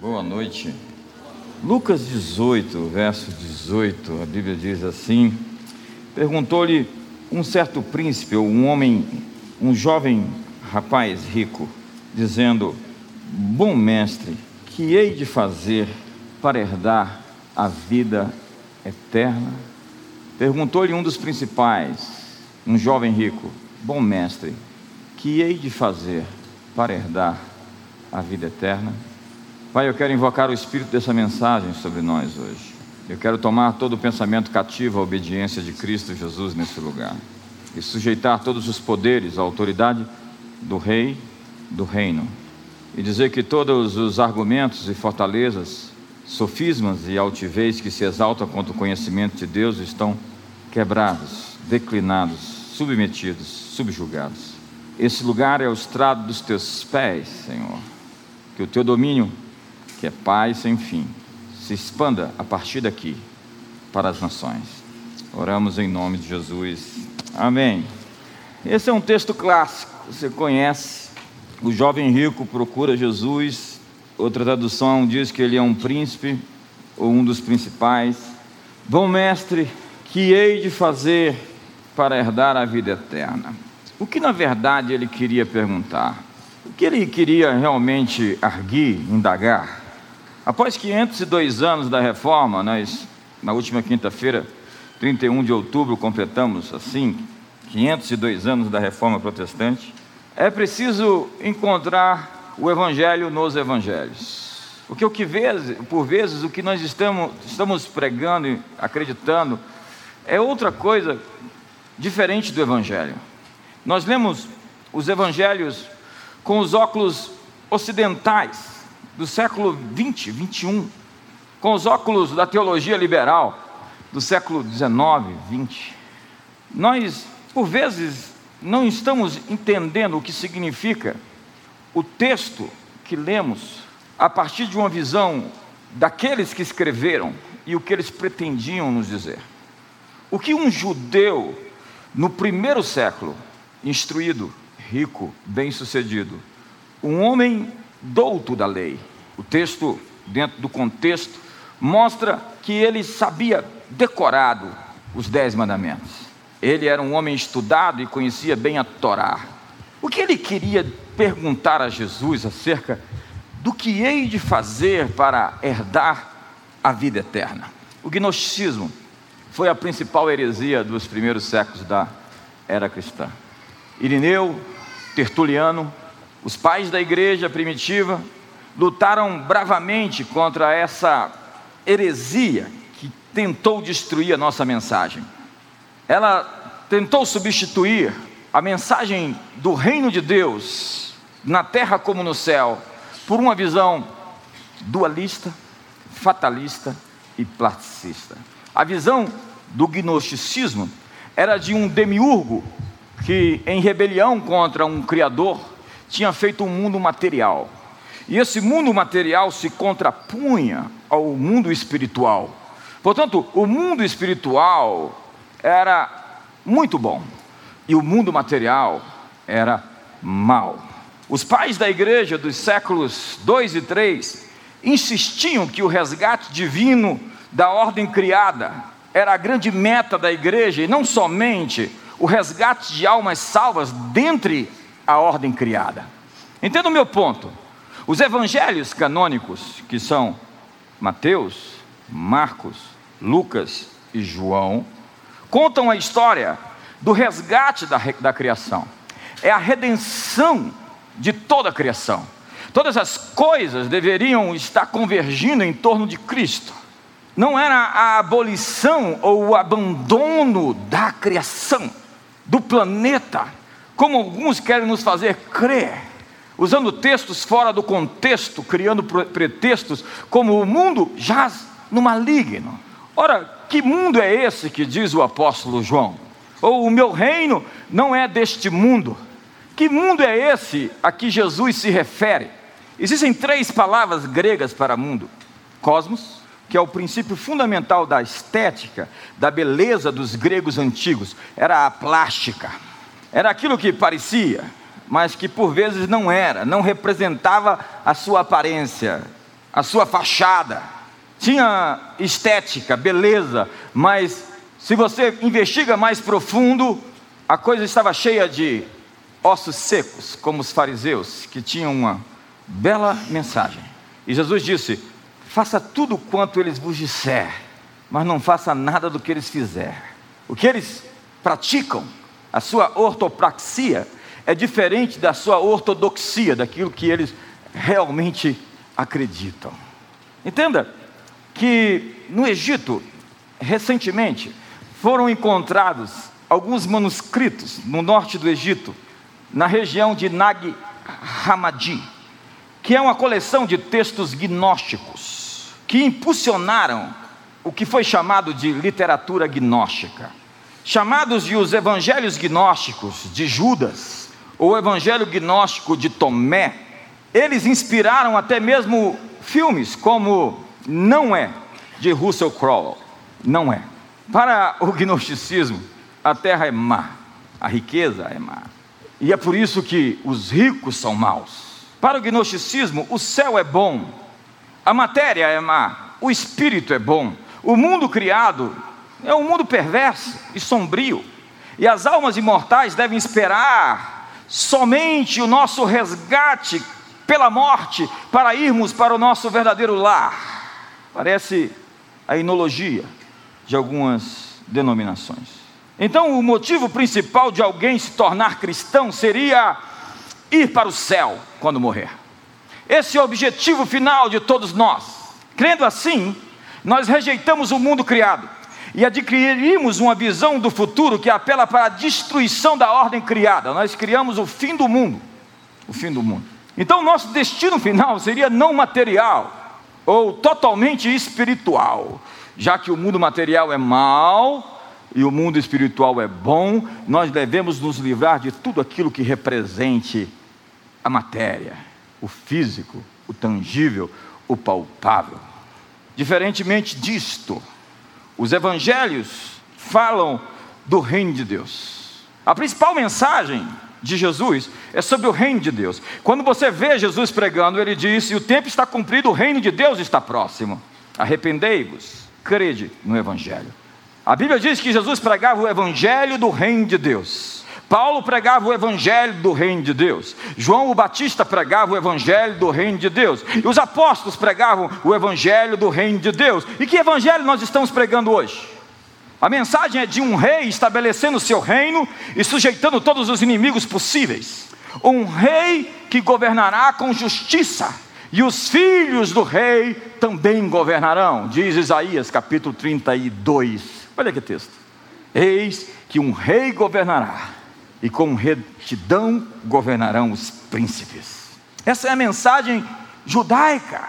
Boa noite. Lucas 18, verso 18, a Bíblia diz assim: Perguntou-lhe um certo príncipe, ou um homem, um jovem rapaz rico, dizendo: Bom mestre, que hei de fazer para herdar a vida eterna? Perguntou-lhe um dos principais, um jovem rico: Bom mestre, que hei de fazer para herdar a vida eterna? Pai, eu quero invocar o espírito dessa mensagem sobre nós hoje. Eu quero tomar todo o pensamento cativo à obediência de Cristo Jesus nesse lugar e sujeitar todos os poderes à autoridade do Rei do Reino e dizer que todos os argumentos e fortalezas, sofismas e altivez que se exaltam contra o conhecimento de Deus estão quebrados, declinados, submetidos, subjugados. Esse lugar é o estrado dos teus pés, Senhor. Que o teu domínio que é paz sem fim, se expanda a partir daqui para as nações. Oramos em nome de Jesus. Amém. Esse é um texto clássico, você conhece. O jovem rico procura Jesus. Outra tradução diz que ele é um príncipe ou um dos principais. Bom mestre, que hei de fazer para herdar a vida eterna? O que na verdade ele queria perguntar? O que ele queria realmente arguir, indagar? Após 502 anos da reforma, nós, na última quinta-feira, 31 de outubro, completamos assim 502 anos da reforma protestante. É preciso encontrar o evangelho nos evangelhos. Porque o que vezes, por vezes o que nós estamos, estamos pregando e acreditando é outra coisa diferente do evangelho. Nós lemos os evangelhos com os óculos ocidentais do século 20, 21, com os óculos da teologia liberal do século 19, 20. Nós, por vezes, não estamos entendendo o que significa o texto que lemos a partir de uma visão daqueles que escreveram e o que eles pretendiam nos dizer. O que um judeu no primeiro século, instruído, rico, bem-sucedido, um homem douto da lei. O texto, dentro do contexto, mostra que ele sabia decorado os dez mandamentos. Ele era um homem estudado e conhecia bem a Torá. O que ele queria perguntar a Jesus acerca do que hei de fazer para herdar a vida eterna? O gnosticismo foi a principal heresia dos primeiros séculos da era cristã. Irineu, Tertuliano, os pais da igreja primitiva lutaram bravamente contra essa heresia que tentou destruir a nossa mensagem. Ela tentou substituir a mensagem do reino de Deus, na terra como no céu, por uma visão dualista, fatalista e plasticista. A visão do gnosticismo era de um demiurgo que, em rebelião contra um Criador, tinha feito um mundo material. E esse mundo material se contrapunha ao mundo espiritual. Portanto, o mundo espiritual era muito bom e o mundo material era mal. Os pais da igreja dos séculos 2 e 3 insistiam que o resgate divino da ordem criada era a grande meta da igreja e não somente o resgate de almas salvas dentre a ordem criada. Entenda o meu ponto. Os evangelhos canônicos, que são Mateus, Marcos, Lucas e João, contam a história do resgate da, da criação. É a redenção de toda a criação. Todas as coisas deveriam estar convergindo em torno de Cristo. Não era a abolição ou o abandono da criação, do planeta, como alguns querem nos fazer crer usando textos fora do contexto, criando pretextos, como o mundo jaz no maligno. Ora, que mundo é esse que diz o apóstolo João? Ou o meu reino não é deste mundo? Que mundo é esse a que Jesus se refere? Existem três palavras gregas para mundo: cosmos, que é o princípio fundamental da estética, da beleza dos gregos antigos, era a plástica, era aquilo que parecia, mas que por vezes não era, não representava a sua aparência a sua fachada, tinha estética, beleza, mas se você investiga mais profundo, a coisa estava cheia de ossos secos, como os fariseus, que tinham uma bela mensagem. E Jesus disse: Faça tudo quanto eles vos disser, mas não faça nada do que eles fizerem. O que eles praticam, a sua ortopraxia, é diferente da sua ortodoxia, daquilo que eles realmente acreditam. Entenda que no Egito, recentemente, foram encontrados alguns manuscritos no norte do Egito, na região de Nag Hammadi, que é uma coleção de textos gnósticos que impulsionaram o que foi chamado de literatura gnóstica. Chamados de os evangelhos gnósticos de Judas, o evangelho gnóstico de Tomé, eles inspiraram até mesmo filmes como Não é, de Russell Crowe. Não é. Para o gnosticismo, a terra é má, a riqueza é má. E é por isso que os ricos são maus. Para o gnosticismo, o céu é bom, a matéria é má, o espírito é bom. O mundo criado é um mundo perverso e sombrio. E as almas imortais devem esperar somente o nosso resgate pela morte para irmos para o nosso verdadeiro lar. Parece a inologia de algumas denominações. Então, o motivo principal de alguém se tornar cristão seria ir para o céu quando morrer. Esse é o objetivo final de todos nós. Crendo assim, nós rejeitamos o mundo criado e adquirimos uma visão do futuro que apela para a destruição da ordem criada. Nós criamos o fim do mundo. O fim do mundo. Então, nosso destino final seria não material ou totalmente espiritual, já que o mundo material é mau e o mundo espiritual é bom, nós devemos nos livrar de tudo aquilo que represente a matéria, o físico, o tangível, o palpável. Diferentemente disto, os evangelhos falam do reino de Deus. A principal mensagem de Jesus é sobre o reino de Deus. Quando você vê Jesus pregando, ele disse: O tempo está cumprido, o reino de Deus está próximo. Arrependei-vos, crede no Evangelho. A Bíblia diz que Jesus pregava o evangelho do reino de Deus. Paulo pregava o evangelho do reino de Deus. João o Batista pregava o evangelho do reino de Deus. E os apóstolos pregavam o evangelho do reino de Deus. E que evangelho nós estamos pregando hoje? A mensagem é de um rei estabelecendo o seu reino e sujeitando todos os inimigos possíveis. Um rei que governará com justiça. E os filhos do rei também governarão, diz Isaías capítulo 32. Olha que texto. Eis que um rei governará, e com retidão governarão os príncipes. Essa é a mensagem judaica.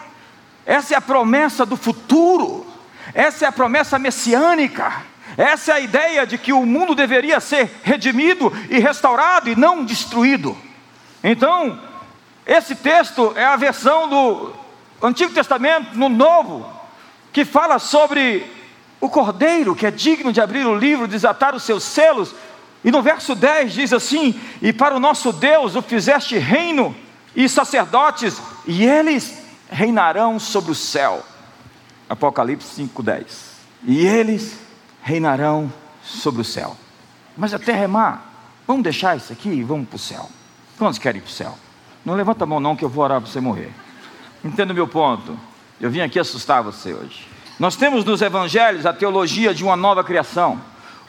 Essa é a promessa do futuro. Essa é a promessa messiânica. Essa é a ideia de que o mundo deveria ser redimido e restaurado e não destruído. Então, esse texto é a versão do Antigo Testamento no Novo, que fala sobre o cordeiro que é digno de abrir o livro, desatar os seus selos. E no verso 10 diz assim: E para o nosso Deus o fizeste reino e sacerdotes, e eles reinarão sobre o céu. Apocalipse 5:10. E eles reinarão sobre o céu. Mas a terra é má. Vamos deixar isso aqui e vamos para o céu. Quantos querem ir para o céu? Não levanta a mão não que eu vou orar para você morrer. Entenda o meu ponto. Eu vim aqui assustar você hoje. Nós temos nos evangelhos a teologia de uma nova criação,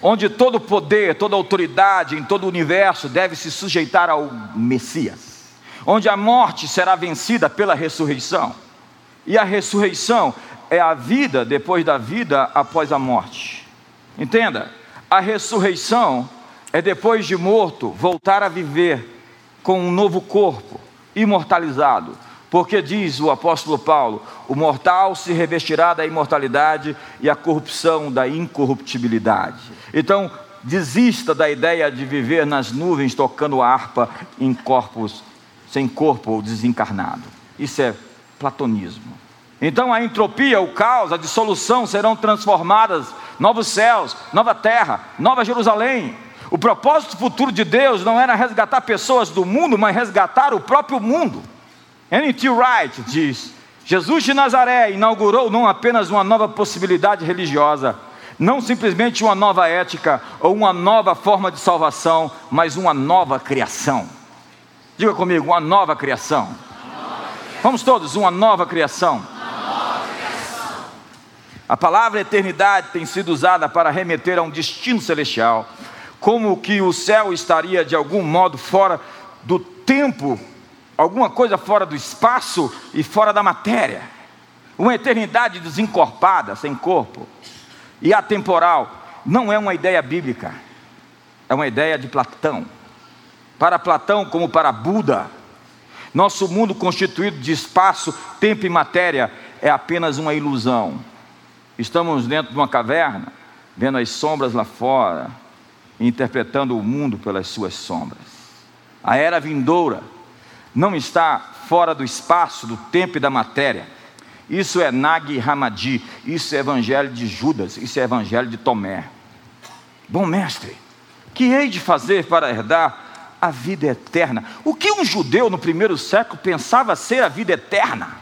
onde todo poder, toda autoridade em todo o universo deve se sujeitar ao Messias, onde a morte será vencida pela ressurreição, e a ressurreição é a vida depois da vida após a morte. Entenda, a ressurreição é depois de morto voltar a viver com um novo corpo, imortalizado porque diz o apóstolo Paulo: o mortal se revestirá da imortalidade e a corrupção da incorruptibilidade. Então, desista da ideia de viver nas nuvens tocando harpa em corpos sem corpo ou desencarnado. Isso é platonismo. Então a entropia, o caos, a dissolução serão transformadas, novos céus, nova terra, nova Jerusalém. O propósito futuro de Deus não era resgatar pessoas do mundo, mas resgatar o próprio mundo. N.T. Wright diz Jesus de Nazaré inaugurou não apenas uma nova possibilidade religiosa, não simplesmente uma nova ética ou uma nova forma de salvação, mas uma nova criação. Diga comigo, uma nova criação. Vamos todos, uma nova criação. A palavra eternidade tem sido usada para remeter a um destino celestial, como que o céu estaria de algum modo fora do tempo alguma coisa fora do espaço e fora da matéria. Uma eternidade desencorpada, sem corpo e atemporal, não é uma ideia bíblica, é uma ideia de Platão. Para Platão, como para Buda, nosso mundo constituído de espaço, tempo e matéria é apenas uma ilusão. Estamos dentro de uma caverna, vendo as sombras lá fora, interpretando o mundo pelas suas sombras. A era vindoura não está fora do espaço, do tempo e da matéria. Isso é Nag Hammadi, isso é evangelho de Judas, isso é evangelho de Tomé. Bom mestre, que hei de fazer para herdar a vida eterna? O que um judeu no primeiro século pensava ser a vida eterna?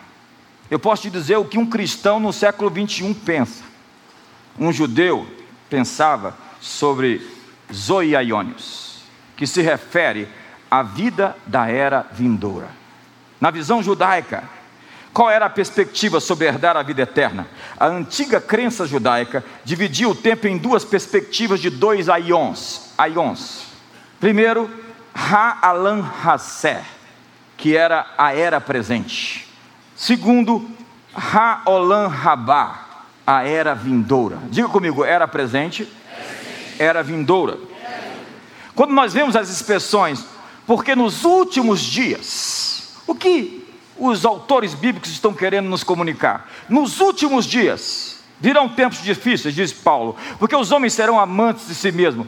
Eu posso te dizer o que um cristão no século 21 pensa. Um judeu pensava sobre zoiaionios, que se refere a vida da era vindoura. Na visão judaica, qual era a perspectiva sobre herdar a vida eterna? A antiga crença judaica dividia o tempo em duas perspectivas de dois aions. aions. Primeiro, Ha'alan Haser, que era a era presente. Segundo, Ha'olam Rabá, a era vindoura. Diga comigo, era presente, era vindoura. Quando nós vemos as expressões porque nos últimos dias, o que os autores bíblicos estão querendo nos comunicar? Nos últimos dias virão tempos difíceis, diz Paulo, porque os homens serão amantes de si mesmos.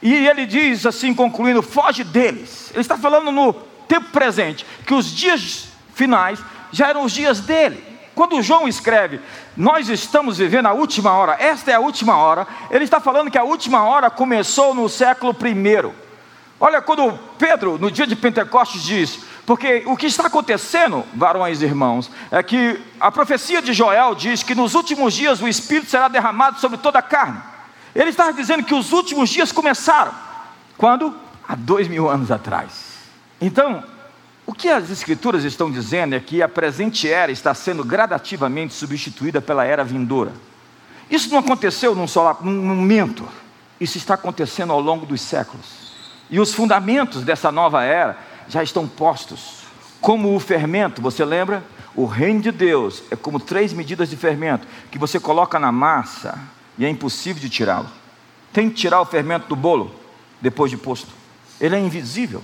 E ele diz assim, concluindo: foge deles. Ele está falando no tempo presente, que os dias finais já eram os dias dele. Quando João escreve, nós estamos vivendo a última hora, esta é a última hora, ele está falando que a última hora começou no século primeiro. Olha, quando Pedro, no dia de Pentecostes, diz: Porque o que está acontecendo, varões e irmãos, é que a profecia de Joel diz que nos últimos dias o Espírito será derramado sobre toda a carne. Ele está dizendo que os últimos dias começaram. Quando? Há dois mil anos atrás. Então, o que as Escrituras estão dizendo é que a presente era está sendo gradativamente substituída pela era vindoura. Isso não aconteceu num, só, num momento, isso está acontecendo ao longo dos séculos. E os fundamentos dessa nova era já estão postos. Como o fermento, você lembra? O reino de Deus é como três medidas de fermento que você coloca na massa e é impossível de tirá-lo. Tem que tirar o fermento do bolo depois de posto. Ele é invisível,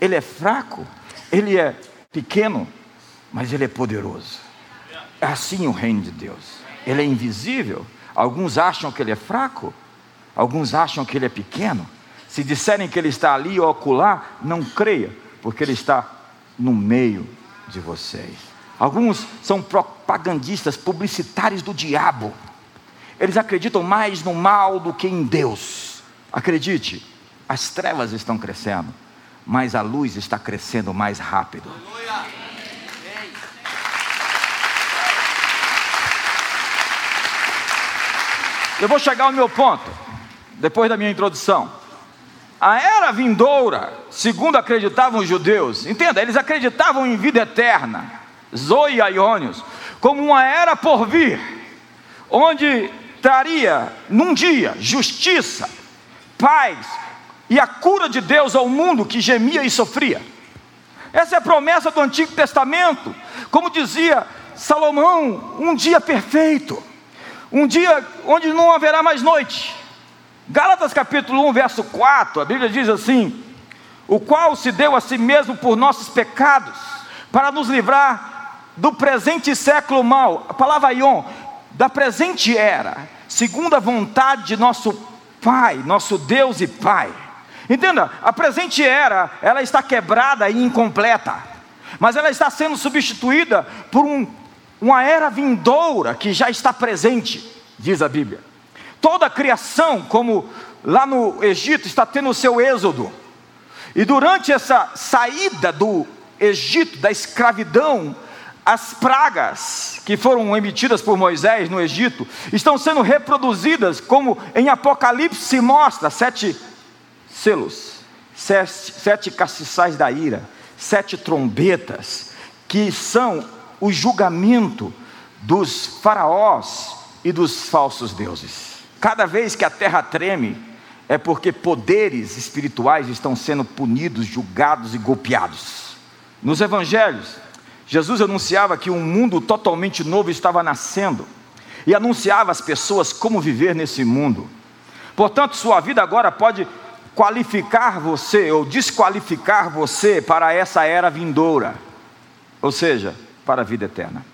ele é fraco, ele é pequeno, mas ele é poderoso. É assim o reino de Deus. Ele é invisível. Alguns acham que ele é fraco, alguns acham que ele é pequeno, se disserem que ele está ali ou não creia, porque ele está no meio de vocês. Alguns são propagandistas, publicitários do diabo. Eles acreditam mais no mal do que em Deus. Acredite, as trevas estão crescendo, mas a luz está crescendo mais rápido. Eu vou chegar ao meu ponto, depois da minha introdução. A era vindoura, segundo acreditavam os judeus, entenda, eles acreditavam em vida eterna, Zoe Iônios, como uma era por vir, onde traria num dia justiça, paz e a cura de Deus ao mundo que gemia e sofria. Essa é a promessa do Antigo Testamento, como dizia Salomão, um dia perfeito, um dia onde não haverá mais noite, Gálatas capítulo 1, verso 4, a Bíblia diz assim: O qual se deu a si mesmo por nossos pecados, para nos livrar do presente século mal, a palavra ion, da presente era, segundo a vontade de nosso Pai, nosso Deus e Pai. Entenda, a presente era, ela está quebrada e incompleta, mas ela está sendo substituída por um, uma era vindoura que já está presente, diz a Bíblia. Toda a criação, como lá no Egito, está tendo o seu êxodo. E durante essa saída do Egito, da escravidão, as pragas que foram emitidas por Moisés no Egito estão sendo reproduzidas, como em Apocalipse se mostra: sete selos, sete, sete castiçais da ira, sete trombetas, que são o julgamento dos faraós e dos falsos deuses. Cada vez que a terra treme, é porque poderes espirituais estão sendo punidos, julgados e golpeados. Nos evangelhos, Jesus anunciava que um mundo totalmente novo estava nascendo e anunciava às pessoas como viver nesse mundo. Portanto, sua vida agora pode qualificar você ou desqualificar você para essa era vindoura, ou seja, para a vida eterna.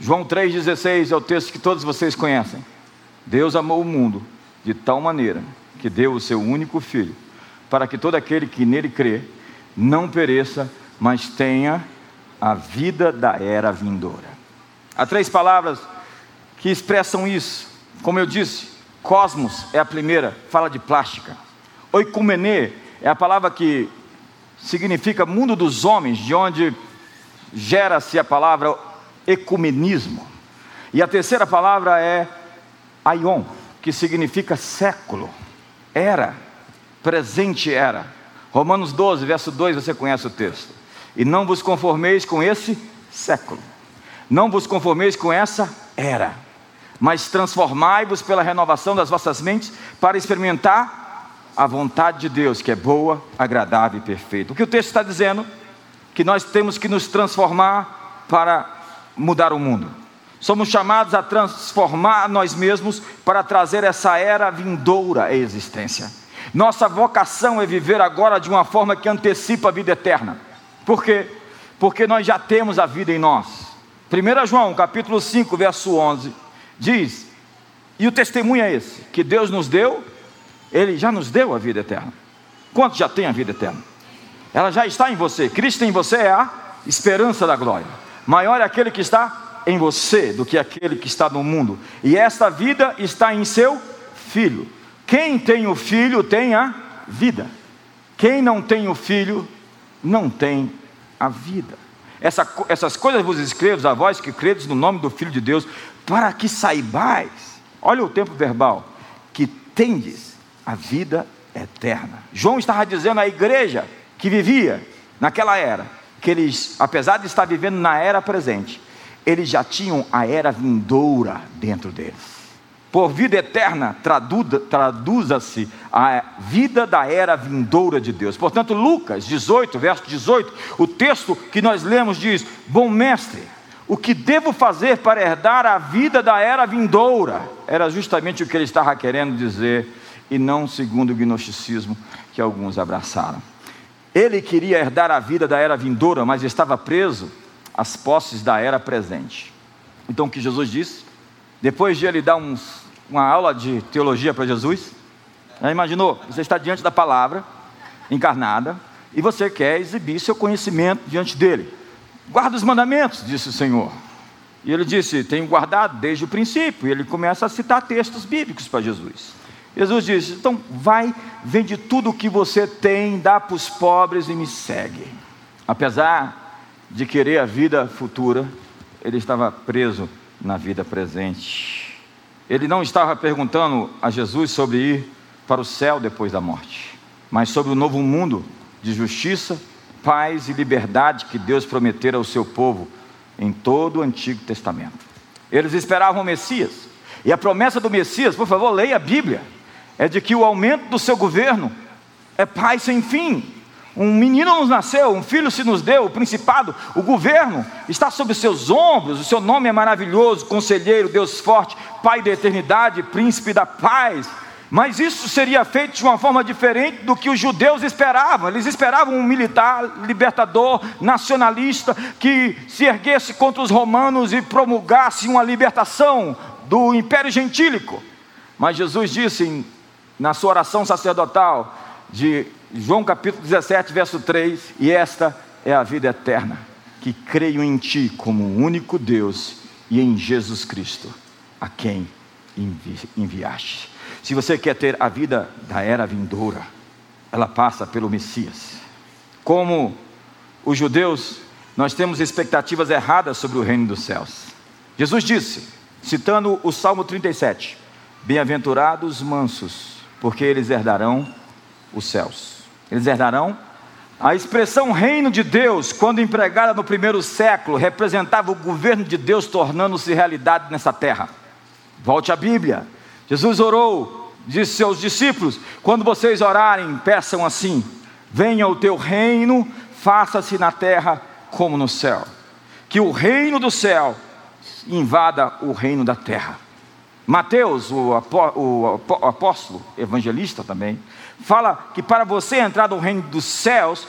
João 3,16 é o texto que todos vocês conhecem. Deus amou o mundo de tal maneira que deu o seu único filho, para que todo aquele que nele crê não pereça, mas tenha a vida da era vindoura. Há três palavras que expressam isso. Como eu disse, cosmos é a primeira, fala de plástica. Oikumenê é a palavra que significa mundo dos homens, de onde gera-se a palavra ecumenismo. E a terceira palavra é aion, que significa século, era, presente era. Romanos 12, verso 2, você conhece o texto. E não vos conformeis com esse século, não vos conformeis com essa era, mas transformai-vos pela renovação das vossas mentes para experimentar a vontade de Deus, que é boa, agradável e perfeita. O que o texto está dizendo? Que nós temos que nos transformar para mudar o mundo. Somos chamados a transformar nós mesmos para trazer essa era vindoura à existência. Nossa vocação é viver agora de uma forma que antecipa a vida eterna. Por quê? Porque nós já temos a vida em nós. 1 João, capítulo 5, verso 11, diz: E o testemunho é esse, que Deus nos deu, Ele já nos deu a vida eterna. Quantos já têm a vida eterna? Ela já está em você. Cristo em você é a esperança da glória. Maior é aquele que está em você do que aquele que está no mundo. E esta vida está em seu filho. Quem tem o filho tem a vida. Quem não tem o filho não tem a vida. Essa, essas coisas vos escrevo a vós que credes no nome do Filho de Deus, para que saibais, olha o tempo verbal, que tendes a vida eterna. João estava dizendo à igreja que vivia naquela era, que eles, apesar de estar vivendo na era presente, eles já tinham a era vindoura dentro deles por vida eterna, traduza-se a vida da era vindoura de Deus. Portanto, Lucas 18, verso 18, o texto que nós lemos diz: Bom mestre, o que devo fazer para herdar a vida da era vindoura? Era justamente o que ele estava querendo dizer, e não segundo o gnosticismo que alguns abraçaram. Ele queria herdar a vida da era vindoura, mas estava preso às posses da era presente. Então, o que Jesus disse? Depois de ele dar uns uma aula de teologia para Jesus? Já imaginou? Você está diante da palavra encarnada e você quer exibir seu conhecimento diante dele. Guarda os mandamentos, disse o Senhor. E ele disse: Tenho guardado desde o princípio. E ele começa a citar textos bíblicos para Jesus. Jesus disse: Então vai, vende tudo o que você tem, dá para os pobres e me segue. Apesar de querer a vida futura, ele estava preso na vida presente. Ele não estava perguntando a Jesus sobre ir para o céu depois da morte, mas sobre o novo mundo de justiça, paz e liberdade que Deus prometera ao seu povo em todo o Antigo Testamento. Eles esperavam o Messias, e a promessa do Messias, por favor, leia a Bíblia, é de que o aumento do seu governo é paz sem fim, um menino nos nasceu, um filho se nos deu, o principado, o governo está sobre os seus ombros, o seu nome é maravilhoso, conselheiro, Deus forte, Pai da eternidade, príncipe da paz. Mas isso seria feito de uma forma diferente do que os judeus esperavam. Eles esperavam um militar libertador, nacionalista, que se erguesse contra os romanos e promulgasse uma libertação do império gentílico. Mas Jesus disse na sua oração sacerdotal de João capítulo 17, verso 3: E esta é a vida eterna, que creio em Ti como único Deus e em Jesus Cristo, a quem envi enviaste. Se você quer ter a vida da era vindoura, ela passa pelo Messias. Como os judeus nós temos expectativas erradas sobre o reino dos céus. Jesus disse, citando o Salmo 37, Bem-aventurados mansos, porque eles herdarão os céus. Eles herdarão a expressão reino de Deus, quando empregada no primeiro século, representava o governo de Deus tornando-se realidade nessa terra. Volte à Bíblia. Jesus orou, disse seus discípulos: quando vocês orarem, peçam assim: venha o teu reino, faça-se na terra como no céu. Que o reino do céu invada o reino da terra. Mateus, o apóstolo, evangelista também, fala que para você entrar no reino dos céus,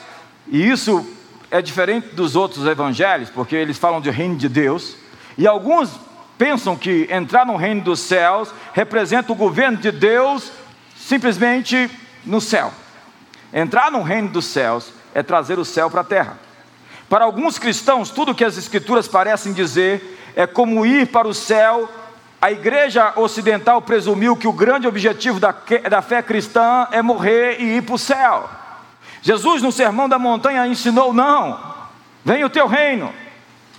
e isso é diferente dos outros evangelhos, porque eles falam de reino de Deus, e alguns pensam que entrar no reino dos céus representa o governo de Deus simplesmente no céu. Entrar no reino dos céus é trazer o céu para a terra. Para alguns cristãos, tudo que as escrituras parecem dizer é como ir para o céu a igreja ocidental presumiu que o grande objetivo da, da fé cristã é morrer e ir para o céu. Jesus, no Sermão da Montanha, ensinou: não, venha o teu reino,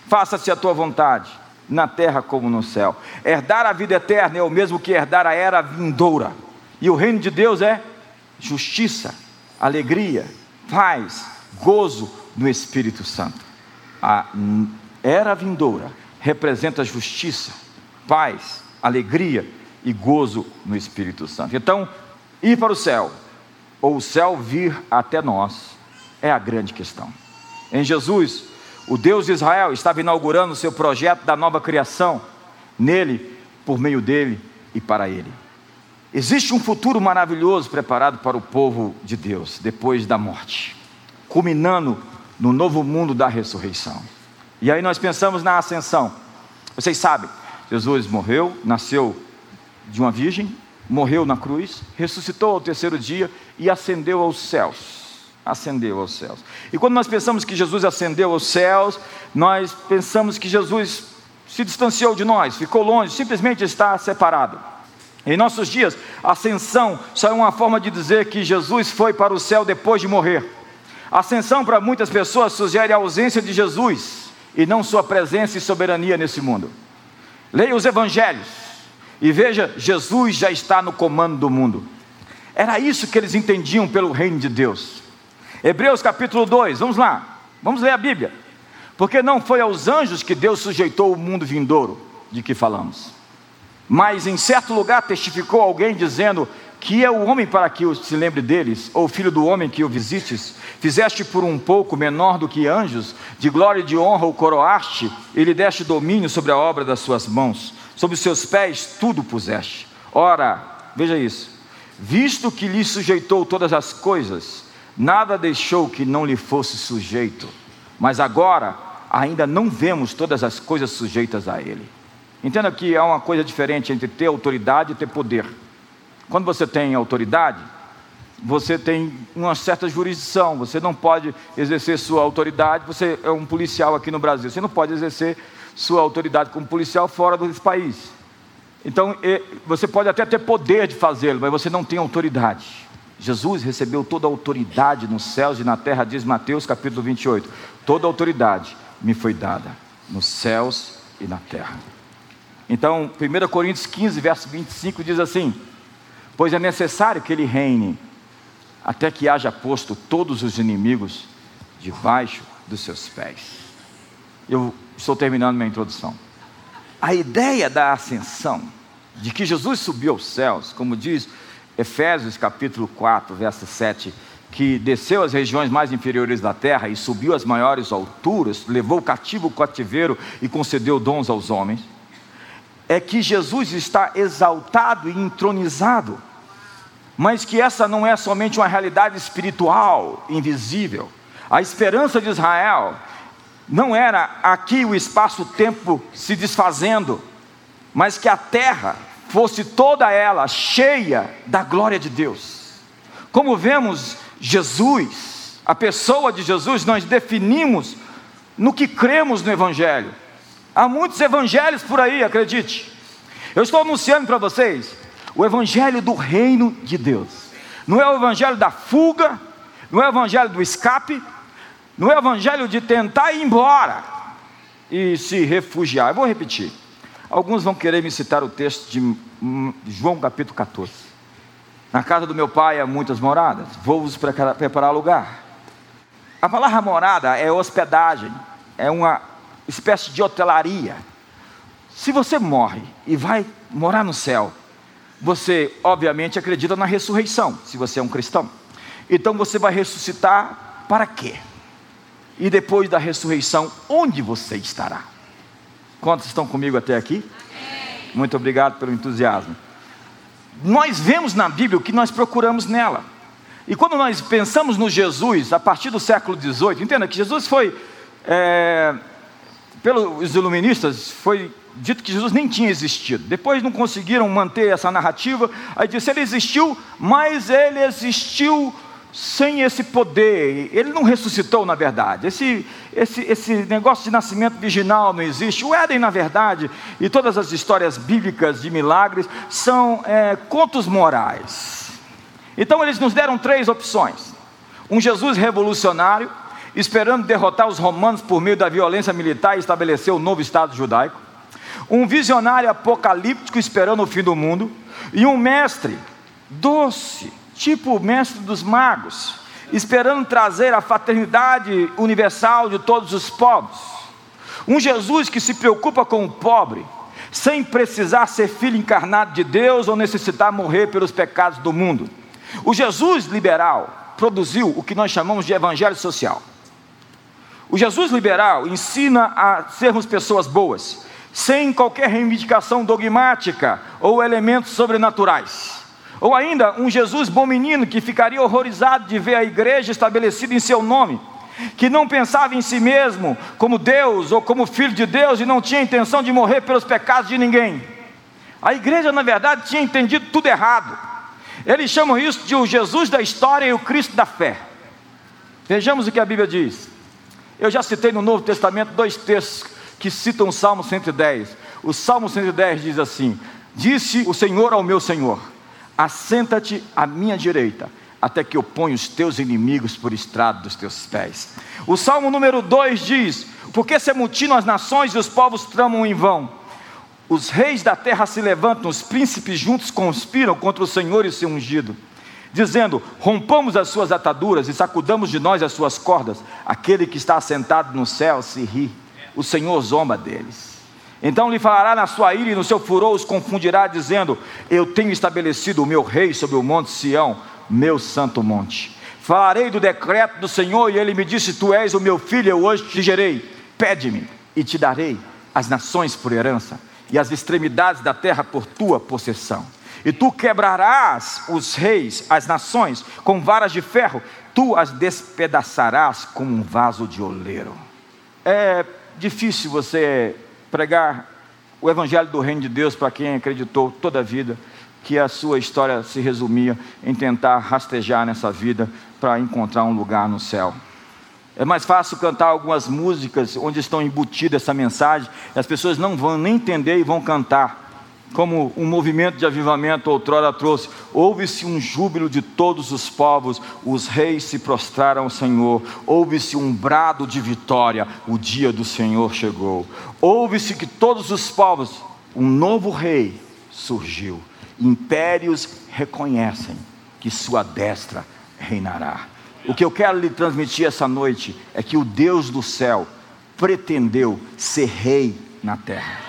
faça-se a tua vontade, na terra como no céu. Herdar a vida eterna é o mesmo que herdar a era vindoura, e o reino de Deus é justiça, alegria, paz, gozo no Espírito Santo. A era vindoura representa justiça paz, alegria e gozo no Espírito Santo. Então, ir para o céu, ou o céu vir até nós, é a grande questão. Em Jesus, o Deus de Israel estava inaugurando o seu projeto da nova criação, nele, por meio dele e para ele. Existe um futuro maravilhoso preparado para o povo de Deus depois da morte, culminando no novo mundo da ressurreição. E aí nós pensamos na ascensão. Vocês sabem, Jesus morreu, nasceu de uma virgem, morreu na cruz, ressuscitou ao terceiro dia e ascendeu aos céus. Ascendeu aos céus. E quando nós pensamos que Jesus ascendeu aos céus, nós pensamos que Jesus se distanciou de nós, ficou longe, simplesmente está separado. Em nossos dias, ascensão só é uma forma de dizer que Jesus foi para o céu depois de morrer. Ascensão para muitas pessoas sugere a ausência de Jesus e não sua presença e soberania nesse mundo. Leia os evangelhos e veja, Jesus já está no comando do mundo. Era isso que eles entendiam pelo reino de Deus. Hebreus capítulo 2, vamos lá, vamos ler a Bíblia. Porque não foi aos anjos que Deus sujeitou o mundo vindouro de que falamos. Mas em certo lugar testificou alguém dizendo: que é o homem para que se lembre deles, ou filho do homem que o visites? Fizeste por um pouco menor do que anjos, de glória e de honra o coroaste, e lhe deste domínio sobre a obra das suas mãos, sobre os seus pés tudo puseste. Ora, veja isso, visto que lhe sujeitou todas as coisas, nada deixou que não lhe fosse sujeito, mas agora ainda não vemos todas as coisas sujeitas a ele. Entenda que há uma coisa diferente entre ter autoridade e ter poder. Quando você tem autoridade, você tem uma certa jurisdição, você não pode exercer sua autoridade, você é um policial aqui no Brasil, você não pode exercer sua autoridade como policial fora desse país. Então, você pode até ter poder de fazê-lo, mas você não tem autoridade. Jesus recebeu toda a autoridade nos céus e na terra, diz Mateus capítulo 28. Toda a autoridade me foi dada nos céus e na terra. Então, 1 Coríntios 15, verso 25 diz assim: pois é necessário que ele reine até que haja posto todos os inimigos debaixo dos seus pés. Eu estou terminando minha introdução. A ideia da ascensão, de que Jesus subiu aos céus, como diz Efésios capítulo 4, verso 7, que desceu às regiões mais inferiores da terra e subiu às maiores alturas, levou cativo o cativeiro e concedeu dons aos homens, é que Jesus está exaltado e entronizado mas que essa não é somente uma realidade espiritual, invisível. A esperança de Israel não era aqui o espaço-tempo se desfazendo, mas que a terra fosse toda ela cheia da glória de Deus. Como vemos Jesus, a pessoa de Jesus, nós definimos no que cremos no Evangelho. Há muitos evangelhos por aí, acredite. Eu estou anunciando para vocês o evangelho do reino de Deus. Não é o evangelho da fuga, não é o evangelho do escape, no evangelho de tentar ir embora e se refugiar. Eu vou repetir. Alguns vão querer me citar o texto de João capítulo 14. Na casa do meu pai há muitas moradas, vou-vos preparar lugar. A palavra morada é hospedagem, é uma espécie de hotelaria. Se você morre e vai morar no céu, você obviamente acredita na ressurreição, se você é um cristão. Então você vai ressuscitar para quê? E depois da ressurreição, onde você estará? Quantos estão comigo até aqui? Muito obrigado pelo entusiasmo. Nós vemos na Bíblia o que nós procuramos nela. E quando nós pensamos no Jesus, a partir do século XVIII, entenda que Jesus foi, é, pelos iluministas, foi dito que Jesus nem tinha existido. Depois não conseguiram manter essa narrativa. Aí disse: ele existiu, mas ele existiu sem esse poder. Ele não ressuscitou, na verdade. Esse, esse, esse negócio de nascimento virginal não existe. O Éden, na verdade, e todas as histórias bíblicas de milagres são é, contos morais. Então, eles nos deram três opções: um Jesus revolucionário, esperando derrotar os romanos por meio da violência militar e estabelecer o novo Estado judaico, um visionário apocalíptico esperando o fim do mundo, e um mestre doce tipo o mestre dos magos, esperando trazer a fraternidade universal de todos os povos. Um Jesus que se preocupa com o pobre, sem precisar ser filho encarnado de Deus ou necessitar morrer pelos pecados do mundo. O Jesus liberal produziu o que nós chamamos de evangelho social. O Jesus liberal ensina a sermos pessoas boas, sem qualquer reivindicação dogmática ou elementos sobrenaturais. Ou ainda um Jesus bom menino que ficaria horrorizado de ver a igreja estabelecida em seu nome, que não pensava em si mesmo como Deus ou como filho de Deus e não tinha intenção de morrer pelos pecados de ninguém. A igreja, na verdade, tinha entendido tudo errado. Eles chamam isso de o Jesus da história e o Cristo da fé. Vejamos o que a Bíblia diz. Eu já citei no Novo Testamento dois textos que citam o Salmo 110. O Salmo 110 diz assim: Disse o Senhor ao meu Senhor assenta-te à minha direita, até que eu ponha os teus inimigos por estrado dos teus pés. O Salmo número 2 diz: Porque se amutinam as nações e os povos tramam em vão. Os reis da terra se levantam, os príncipes juntos conspiram contra o Senhor e o seu ungido, dizendo: Rompamos as suas ataduras e sacudamos de nós as suas cordas. Aquele que está assentado no céu se ri, o Senhor zomba deles. Então lhe falará na sua ira e no seu furor os confundirá, dizendo: Eu tenho estabelecido o meu rei sobre o monte Sião, meu santo monte. Falarei do decreto do Senhor, e ele me disse: Tu és o meu filho, eu hoje te gerei. Pede-me, e te darei as nações por herança, e as extremidades da terra por tua possessão. E tu quebrarás os reis, as nações, com varas de ferro, tu as despedaçarás como um vaso de oleiro. É difícil você pregar o Evangelho do Reino de Deus para quem acreditou toda a vida que a sua história se resumia em tentar rastejar nessa vida para encontrar um lugar no céu. É mais fácil cantar algumas músicas onde estão embutida essa mensagem, as pessoas não vão nem entender e vão cantar como um movimento de avivamento outrora trouxe, houve-se um júbilo de todos os povos, os reis se prostraram ao Senhor, houve-se um brado de vitória, o dia do Senhor chegou. Houve-se que todos os povos, um novo rei surgiu. Impérios reconhecem que sua destra reinará. O que eu quero lhe transmitir essa noite é que o Deus do céu pretendeu ser rei na terra.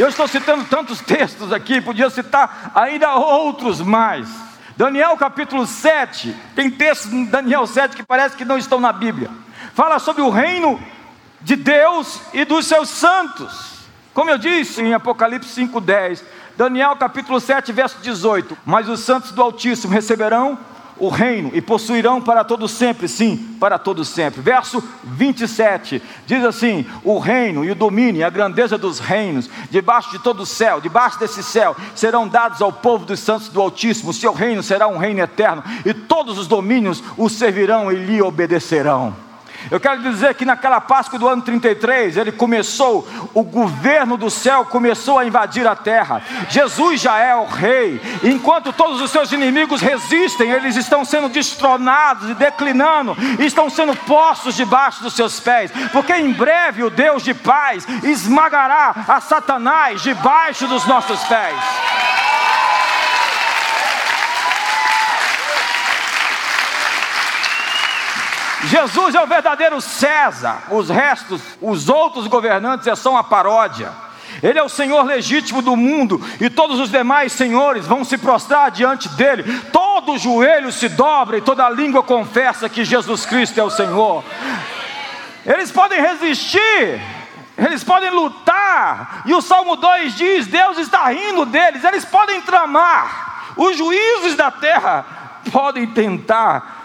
Eu estou citando tantos textos aqui, podia citar ainda outros mais. Daniel capítulo 7, tem textos em Daniel 7 que parece que não estão na Bíblia. Fala sobre o reino de Deus e dos seus santos. Como eu disse em Apocalipse 5:10, Daniel capítulo 7, verso 18: Mas os santos do Altíssimo receberão o reino e possuirão para todo sempre, sim, para todo sempre. Verso 27 diz assim: o reino e o domínio, a grandeza dos reinos, debaixo de todo o céu, debaixo desse céu, serão dados ao povo dos santos do Altíssimo. O seu reino será um reino eterno, e todos os domínios o servirão e lhe obedecerão. Eu quero dizer que naquela Páscoa do ano 33, ele começou, o governo do céu começou a invadir a terra. Jesus já é o rei. Enquanto todos os seus inimigos resistem, eles estão sendo destronados e declinando, e estão sendo postos debaixo dos seus pés. Porque em breve o Deus de paz esmagará a Satanás debaixo dos nossos pés. Jesus é o verdadeiro César, os restos, os outros governantes é são a paródia. Ele é o Senhor legítimo do mundo e todos os demais senhores vão se prostrar diante dele. Todo joelho se dobra e toda língua confessa que Jesus Cristo é o Senhor. Eles podem resistir, eles podem lutar, e o Salmo 2 diz: Deus está rindo deles, eles podem tramar, os juízes da terra podem tentar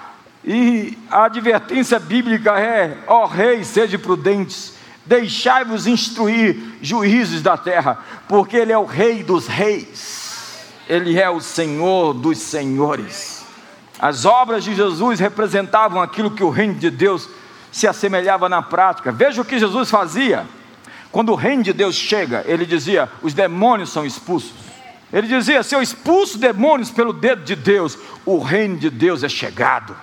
e a advertência bíblica é: ó reis, sede prudentes, deixai-vos instruir, juízes da terra, porque Ele é o Rei dos reis, Ele é o Senhor dos senhores. As obras de Jesus representavam aquilo que o reino de Deus se assemelhava na prática. Veja o que Jesus fazia. Quando o reino de Deus chega, ele dizia: os demônios são expulsos. Ele dizia: se eu expulso demônios pelo dedo de Deus, o reino de Deus é chegado.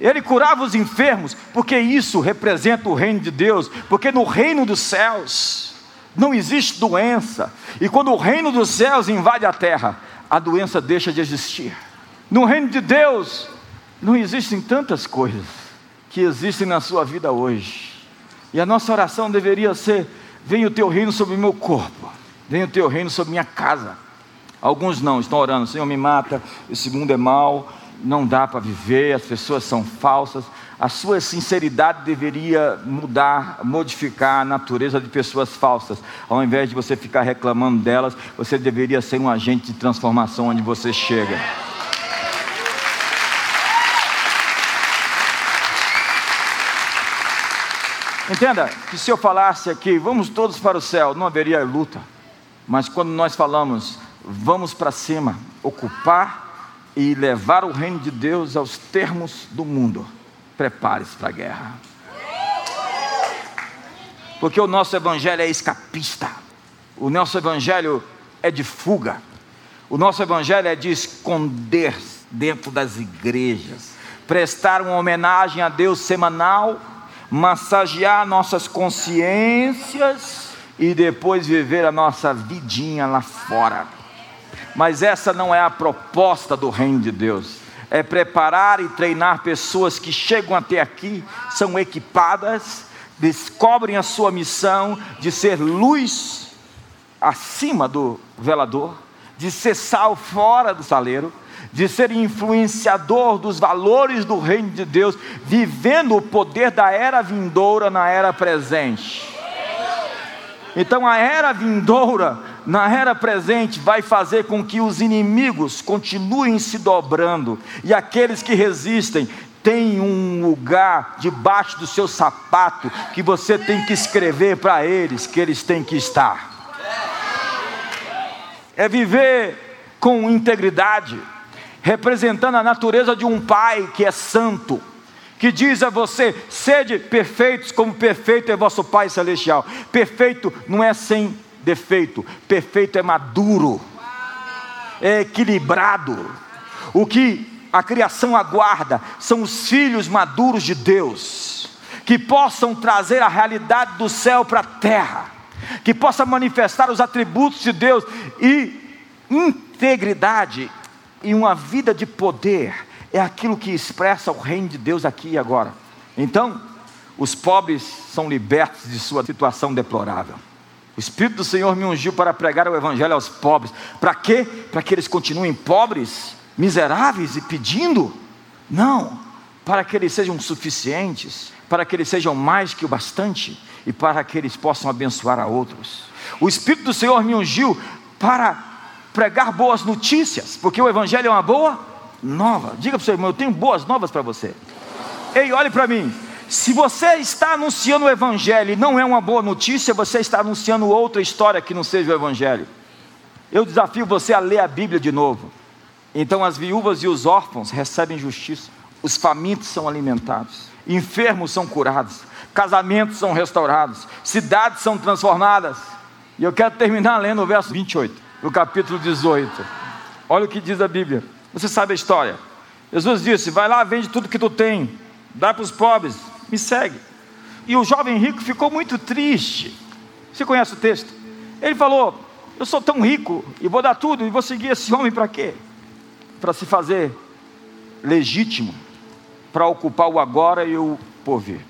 Ele curava os enfermos, porque isso representa o reino de Deus, porque no reino dos céus não existe doença, e quando o reino dos céus invade a terra, a doença deixa de existir. No reino de Deus não existem tantas coisas que existem na sua vida hoje, e a nossa oração deveria ser: venha o teu reino sobre o meu corpo, venha o teu reino sobre minha casa. Alguns não, estão orando, Senhor, me mata, esse mundo é mau não dá para viver, as pessoas são falsas. A sua sinceridade deveria mudar, modificar a natureza de pessoas falsas. Ao invés de você ficar reclamando delas, você deveria ser um agente de transformação onde você chega. Entenda que se eu falasse aqui, vamos todos para o céu, não haveria luta. Mas quando nós falamos, vamos para cima, ocupar e levar o reino de Deus aos termos do mundo, prepare-se para a guerra. Porque o nosso evangelho é escapista, o nosso evangelho é de fuga, o nosso evangelho é de esconder dentro das igrejas, prestar uma homenagem a Deus semanal, massagear nossas consciências e depois viver a nossa vidinha lá fora. Mas essa não é a proposta do reino de Deus. É preparar e treinar pessoas que chegam até aqui, são equipadas, descobrem a sua missão de ser luz acima do velador, de ser sal fora do saleiro, de ser influenciador dos valores do reino de Deus, vivendo o poder da era vindoura na era presente. Então a era vindoura na era presente vai fazer com que os inimigos continuem se dobrando e aqueles que resistem têm um lugar debaixo do seu sapato que você tem que escrever para eles que eles têm que estar. É viver com integridade, representando a natureza de um pai que é santo que diz a você: sede perfeitos, como perfeito é vosso Pai Celestial. Perfeito não é sem defeito, perfeito é maduro, é equilibrado. O que a criação aguarda são os filhos maduros de Deus, que possam trazer a realidade do céu para a terra, que possam manifestar os atributos de Deus e integridade e uma vida de poder é aquilo que expressa o reino de Deus aqui e agora. Então, os pobres são libertos de sua situação deplorável. O Espírito do Senhor me ungiu para pregar o Evangelho aos pobres. Para quê? Para que eles continuem pobres, miseráveis e pedindo? Não, para que eles sejam suficientes, para que eles sejam mais que o bastante e para que eles possam abençoar a outros. O Espírito do Senhor me ungiu para pregar boas notícias, porque o Evangelho é uma boa nova. Diga para o seu irmão: eu tenho boas novas para você. Ei, olhe para mim. Se você está anunciando o Evangelho e não é uma boa notícia, você está anunciando outra história que não seja o Evangelho. Eu desafio você a ler a Bíblia de novo. Então as viúvas e os órfãos recebem justiça. os famintos são alimentados, enfermos são curados, casamentos são restaurados, cidades são transformadas. E eu quero terminar lendo o verso 28, do capítulo 18. Olha o que diz a Bíblia. Você sabe a história. Jesus disse: Vai lá, vende tudo que tu tem, dá para os pobres, me segue. E o jovem rico ficou muito triste. Você conhece o texto? Ele falou: Eu sou tão rico e vou dar tudo, e vou seguir esse homem para quê? Para se fazer legítimo, para ocupar o agora e o porvir.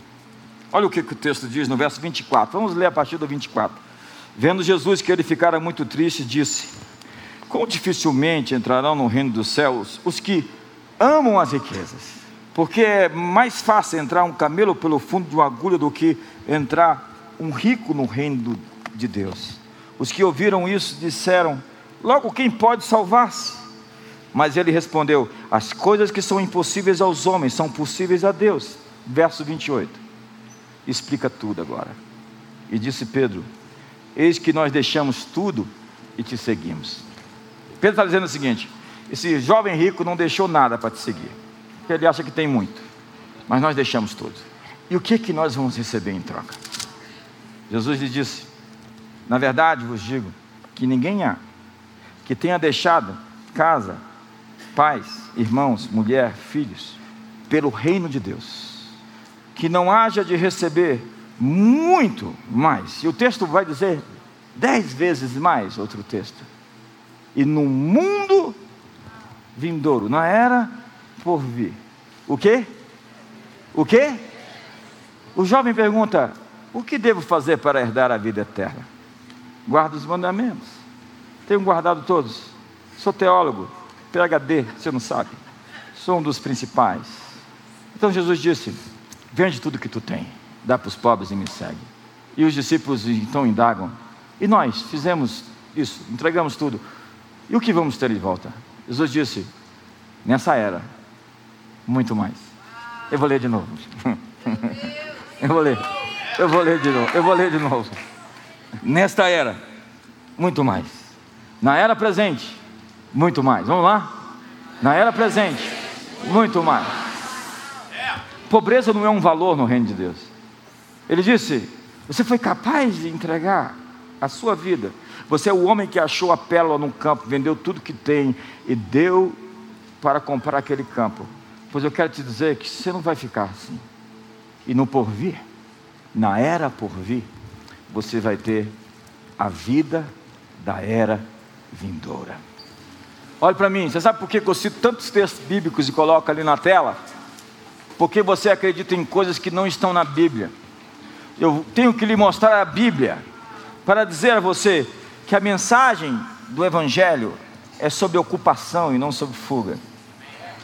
Olha o que, que o texto diz no verso 24. Vamos ler a partir do 24. Vendo Jesus que ele ficara muito triste, disse: Quão dificilmente entrarão no reino dos céus os que amam as riquezas, porque é mais fácil entrar um camelo pelo fundo de uma agulha do que entrar um rico no reino de Deus. Os que ouviram isso disseram: Logo, quem pode salvar-se? Mas ele respondeu: As coisas que são impossíveis aos homens são possíveis a Deus. Verso 28. Explica tudo agora. E disse Pedro: Eis que nós deixamos tudo e te seguimos. Pedro está dizendo o seguinte: esse jovem rico não deixou nada para te seguir, porque ele acha que tem muito, mas nós deixamos tudo. E o que que nós vamos receber em troca? Jesus lhe disse: Na verdade vos digo que ninguém há que tenha deixado casa, pais, irmãos, mulher, filhos, pelo reino de Deus, que não haja de receber muito mais. E o texto vai dizer dez vezes mais, outro texto. E no mundo vindouro, na era por vir. O quê? O quê? O jovem pergunta: O que devo fazer para herdar a vida eterna? Guarda os mandamentos. Tenho guardado todos. Sou teólogo, PhD, você não sabe. Sou um dos principais. Então Jesus disse: Vende tudo que tu tem dá para os pobres e me segue. E os discípulos então indagam: E nós fizemos isso, entregamos tudo. E o que vamos ter de volta? Jesus disse: Nessa era, muito mais. Eu vou ler de novo. Eu vou ler. Eu vou ler de novo. Eu vou ler de novo. Nesta era, muito mais. Na era presente, muito mais. Vamos lá? Na era presente, muito mais. Pobreza não é um valor no reino de Deus. Ele disse: Você foi capaz de entregar a sua vida. Você é o homem que achou a pérola no campo, vendeu tudo que tem e deu para comprar aquele campo. Pois eu quero te dizer que você não vai ficar assim. E no porvir, na era por vir, você vai ter a vida da era vindoura. Olhe para mim, você sabe por que eu cito tantos textos bíblicos e coloco ali na tela? Porque você acredita em coisas que não estão na Bíblia eu tenho que lhe mostrar a Bíblia para dizer a você que a mensagem do Evangelho é sobre ocupação e não sobre fuga.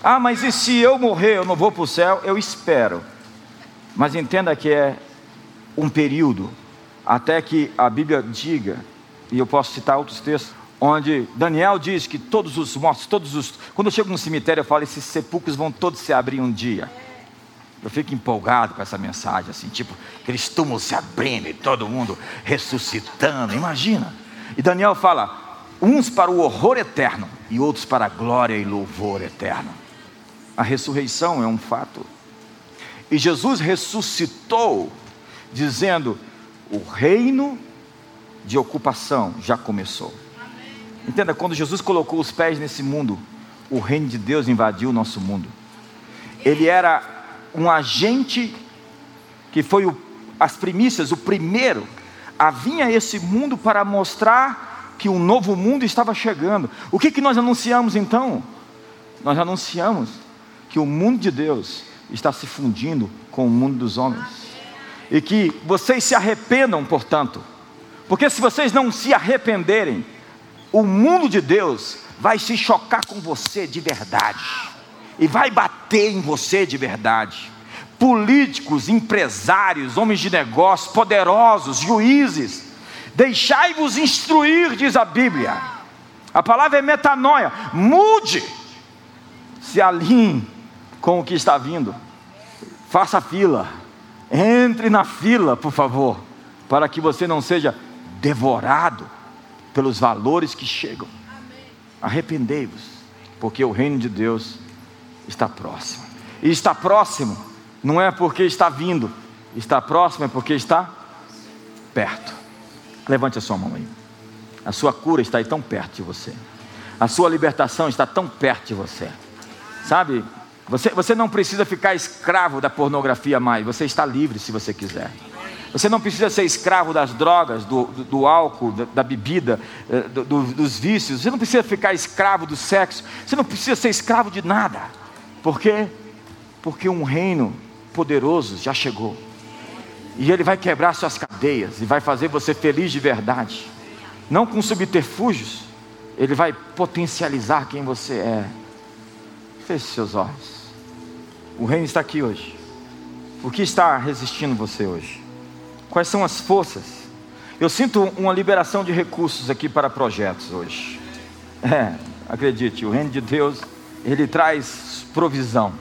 Ah, mas e se eu morrer, eu não vou para o céu? Eu espero. Mas entenda que é um período até que a Bíblia diga, e eu posso citar outros textos, onde Daniel diz que todos os mortos, todos os. Quando eu chego no cemitério, eu falo: esses sepulcros vão todos se abrir um dia. Eu fico empolgado com essa mensagem, assim, tipo, aqueles túmulos se abrindo e todo mundo ressuscitando, imagina. E Daniel fala: uns para o horror eterno e outros para a glória e louvor eterno. A ressurreição é um fato. E Jesus ressuscitou, dizendo: o reino de ocupação já começou. Entenda, quando Jesus colocou os pés nesse mundo, o reino de Deus invadiu o nosso mundo. Ele era um agente que foi o, as primícias, o primeiro, a vir a esse mundo para mostrar que um novo mundo estava chegando. O que, que nós anunciamos então? Nós anunciamos que o mundo de Deus está se fundindo com o mundo dos homens. E que vocês se arrependam, portanto. Porque se vocês não se arrependerem, o mundo de Deus vai se chocar com você de verdade e vai bater em você de verdade. Políticos, empresários, homens de negócios, poderosos, juízes, deixai-vos instruir, diz a Bíblia. A palavra é metanoia, mude, se alinhe com o que está vindo, faça fila, entre na fila, por favor, para que você não seja devorado pelos valores que chegam. Arrependei-vos, porque o reino de Deus está próximo. E está próximo, não é porque está vindo, está próximo é porque está perto. Levante a sua mão aí. A sua cura está aí tão perto de você. A sua libertação está tão perto de você. Sabe, você, você não precisa ficar escravo da pornografia mais, você está livre se você quiser. Você não precisa ser escravo das drogas, do, do, do álcool, da, da bebida, eh, do, dos vícios. Você não precisa ficar escravo do sexo. Você não precisa ser escravo de nada. Por quê? Porque um reino poderoso já chegou. E ele vai quebrar suas cadeias e vai fazer você feliz de verdade. Não com subterfúgios, ele vai potencializar quem você é. Feche seus olhos. O reino está aqui hoje. O que está resistindo você hoje? Quais são as forças? Eu sinto uma liberação de recursos aqui para projetos hoje. É, acredite, o reino de Deus, ele traz provisão.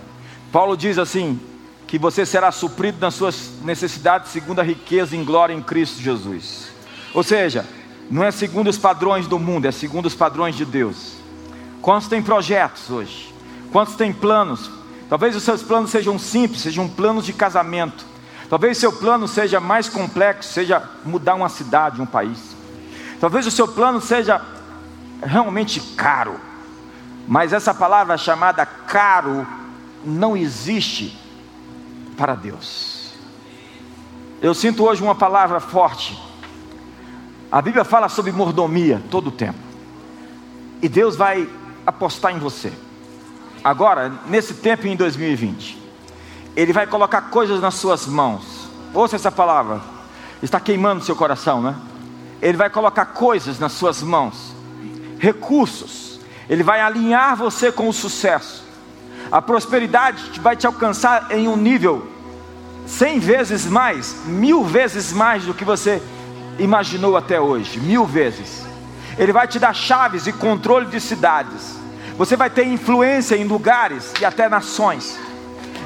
Paulo diz assim: que você será suprido nas suas necessidades segundo a riqueza em glória em Cristo Jesus. Ou seja, não é segundo os padrões do mundo, é segundo os padrões de Deus. Quantos têm projetos hoje? Quantos têm planos? Talvez os seus planos sejam simples, sejam planos de casamento. Talvez seu plano seja mais complexo, seja mudar uma cidade, um país. Talvez o seu plano seja realmente caro. Mas essa palavra chamada caro não existe para Deus. Eu sinto hoje uma palavra forte a Bíblia fala sobre mordomia todo o tempo. E Deus vai apostar em você. Agora, nesse tempo em 2020, Ele vai colocar coisas nas suas mãos. Ouça essa palavra. Está queimando seu coração, né? Ele vai colocar coisas nas suas mãos, recursos. Ele vai alinhar você com o sucesso. A prosperidade vai te alcançar em um nível cem vezes mais, mil vezes mais do que você imaginou até hoje, mil vezes. Ele vai te dar chaves e controle de cidades. Você vai ter influência em lugares e até nações.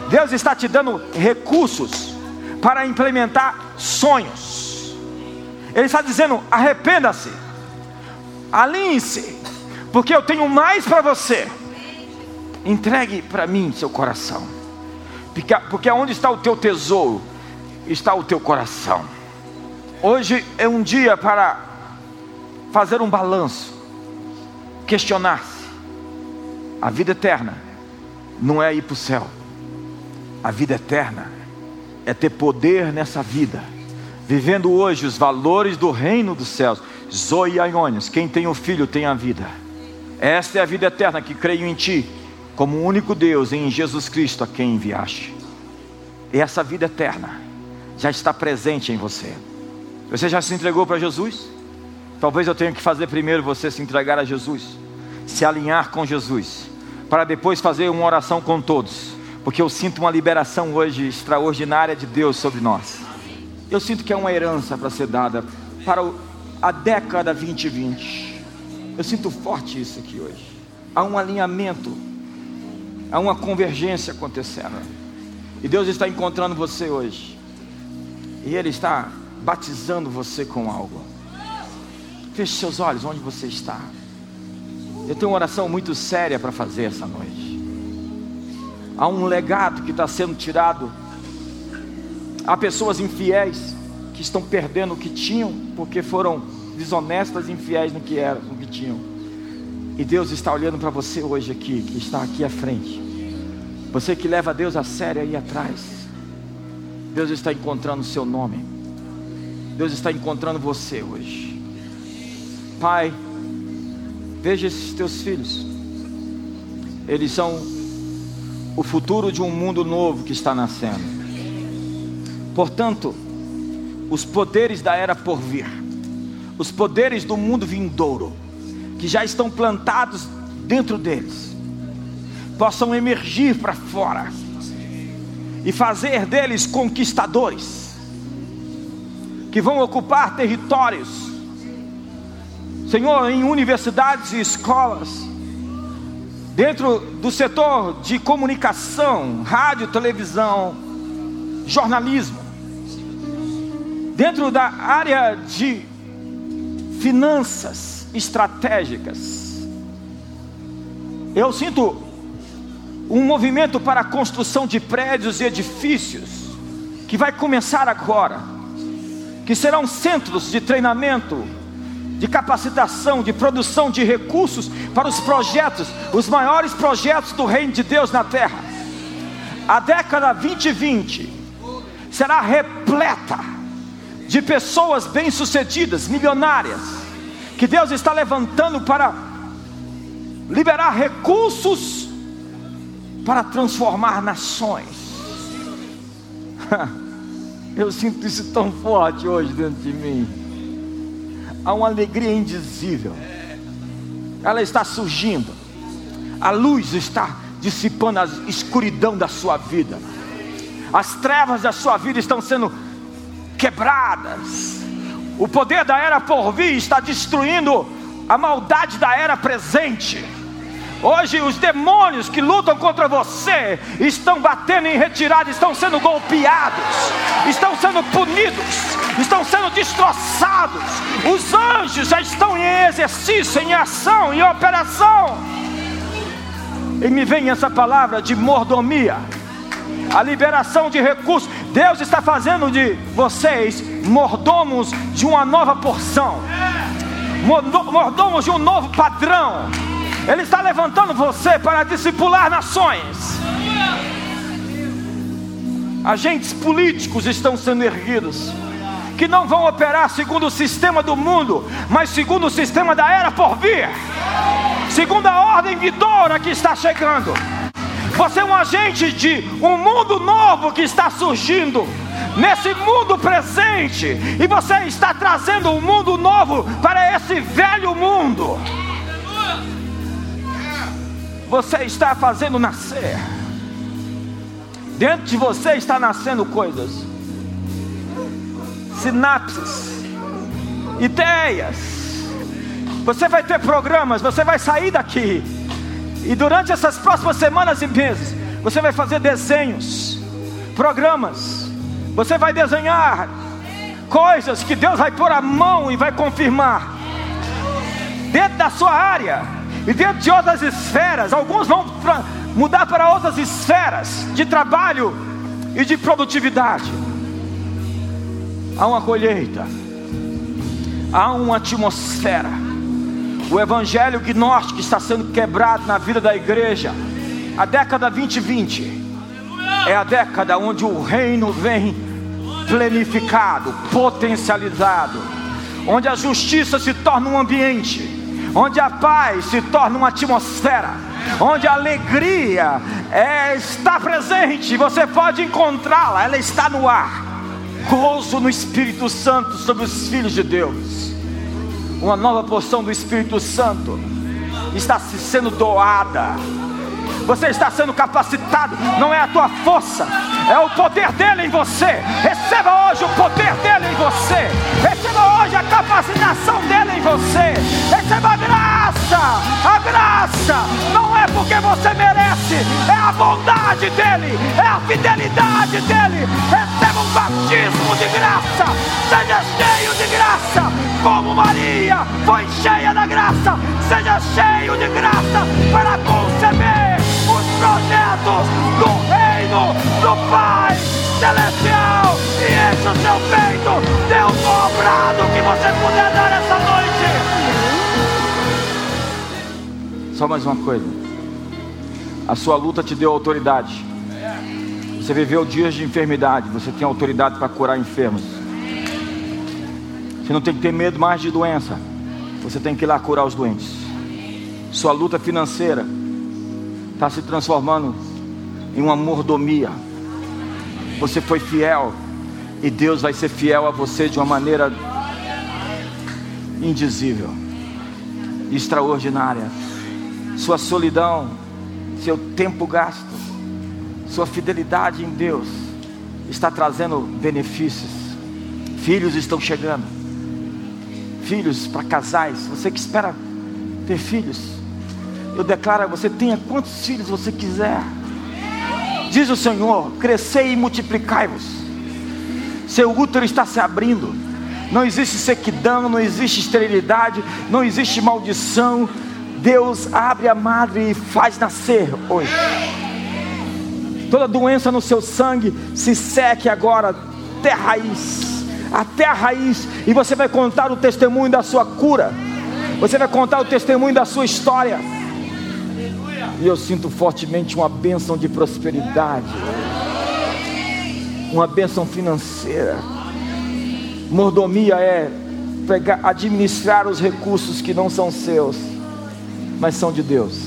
Deus está te dando recursos para implementar sonhos. Ele está dizendo: arrependa-se, alinhe-se, porque eu tenho mais para você. Entregue para mim seu coração, porque, onde está o teu tesouro, está o teu coração. Hoje é um dia para fazer um balanço, questionar-se. A vida eterna não é ir para o céu, a vida eterna é ter poder nessa vida, vivendo hoje os valores do reino dos céus. Zoe Aionios, quem tem o filho tem a vida. Esta é a vida eterna que creio em ti, como único Deus em Jesus Cristo a quem enviaste. E essa vida eterna já está presente em você. Você já se entregou para Jesus? Talvez eu tenha que fazer primeiro você se entregar a Jesus, se alinhar com Jesus, para depois fazer uma oração com todos, porque eu sinto uma liberação hoje extraordinária de Deus sobre nós. Eu sinto que é uma herança para ser dada para a década 2020. Eu sinto forte isso aqui hoje. Há um alinhamento, há uma convergência acontecendo. E Deus está encontrando você hoje. E Ele está batizando você com algo. Feche seus olhos onde você está. Eu tenho uma oração muito séria para fazer essa noite. Há um legado que está sendo tirado. Há pessoas infiéis que estão perdendo o que tinham porque foram desonestas e infiéis no que eram, no que tinham. E Deus está olhando para você hoje aqui, que está aqui à frente. Você que leva Deus a sério aí atrás. Deus está encontrando o seu nome. Deus está encontrando você hoje. Pai, veja esses teus filhos. Eles são o futuro de um mundo novo que está nascendo. Portanto, os poderes da era por vir, os poderes do mundo vindouro, que já estão plantados dentro deles, possam emergir para fora e fazer deles conquistadores que vão ocupar territórios, Senhor, em universidades e escolas, dentro do setor de comunicação, rádio, televisão, jornalismo, dentro da área de finanças estratégicas. Eu sinto um movimento para a construção de prédios e edifícios, que vai começar agora, que serão centros de treinamento, de capacitação, de produção de recursos para os projetos, os maiores projetos do Reino de Deus na terra. A década 2020 será repleta de pessoas bem-sucedidas, milionárias, que Deus está levantando para liberar recursos para transformar nações. Eu sinto isso tão forte hoje dentro de mim. Há uma alegria indizível. Ela está surgindo. A luz está dissipando a escuridão da sua vida. As trevas da sua vida estão sendo quebradas. O poder da era por vir está destruindo a maldade da era presente. Hoje os demônios que lutam contra você estão batendo em retirada, estão sendo golpeados, estão sendo punidos, estão sendo destroçados. Os anjos já estão em exercício, em ação, em operação. E me vem essa palavra de mordomia, a liberação de recursos. Deus está fazendo de vocês mordomos de uma nova porção, mordomos de um novo padrão ele está levantando você para discipular nações. Agentes políticos estão sendo erguidos, que não vão operar segundo o sistema do mundo, mas segundo o sistema da era por vir, segundo a ordem vindoura que está chegando. Você é um agente de um mundo novo que está surgindo nesse mundo presente, e você está trazendo um mundo novo para esse velho mundo você está fazendo nascer. Dentro de você está nascendo coisas, sinapses, ideias. Você vai ter programas, você vai sair daqui, e durante essas próximas semanas e meses, você vai fazer desenhos, programas, você vai desenhar coisas que Deus vai pôr a mão e vai confirmar, dentro da sua área e dentro de outras esferas, alguns vão mudar para outras esferas de trabalho e de produtividade. Há uma colheita, há uma atmosfera. O evangelho gnóstico está sendo quebrado na vida da igreja. A década 2020 é a década onde o reino vem planificado, potencializado, onde a justiça se torna um ambiente onde a paz se torna uma atmosfera, onde a alegria é, está presente, você pode encontrá-la, ela está no ar. Gozo no Espírito Santo sobre os filhos de Deus. Uma nova porção do Espírito Santo está se sendo doada. Você está sendo capacitado, não é a tua força, é o poder dele em você. Receba hoje o poder dele em você. Receba hoje a capacitação dele em você. Receba a graça. A graça não é porque você merece, é a bondade dele, é a fidelidade dele. Receba um batismo de graça. Seja cheio de graça, como Maria foi cheia da graça. Seja cheio de graça para conceber os projetos do reino do Pai celestial e enche o seu peito dê um dobrado que você puder dar essa noite. Só mais uma coisa. A sua luta te deu autoridade. Você viveu dias de enfermidade, você tem autoridade para curar enfermos. Você não tem que ter medo mais de doença. Você tem que ir lá curar os doentes. Sua luta financeira está se transformando em uma mordomia. Você foi fiel e Deus vai ser fiel a você de uma maneira indizível, extraordinária. Sua solidão, seu tempo gasto, sua fidelidade em Deus está trazendo benefícios. Filhos estão chegando. Filhos para casais. Você que espera ter filhos, eu declaro a você: tenha quantos filhos você quiser. Diz o Senhor: crescei e multiplicai-vos. Seu útero está se abrindo. Não existe sequidão, não existe esterilidade, não existe maldição. Deus abre a madre e faz nascer hoje. toda doença no seu sangue se seque agora, até a raiz, até a raiz, e você vai contar o testemunho da sua cura, você vai contar o testemunho da sua história. E eu sinto fortemente uma bênção de prosperidade, uma bênção financeira. Mordomia é pegar, administrar os recursos que não são seus, mas são de Deus.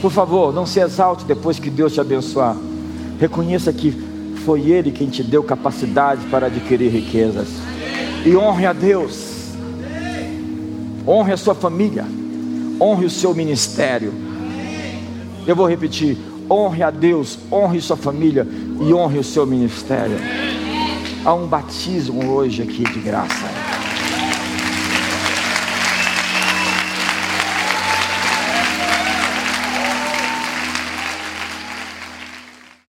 Por favor, não se exalte depois que Deus te abençoar. Reconheça que foi Ele quem te deu capacidade para adquirir riquezas. E honre a Deus. Honre a sua família. Honre o seu ministério. Eu vou repetir: honre a Deus, honre sua família e honre o seu ministério. Há um batismo hoje aqui de graça.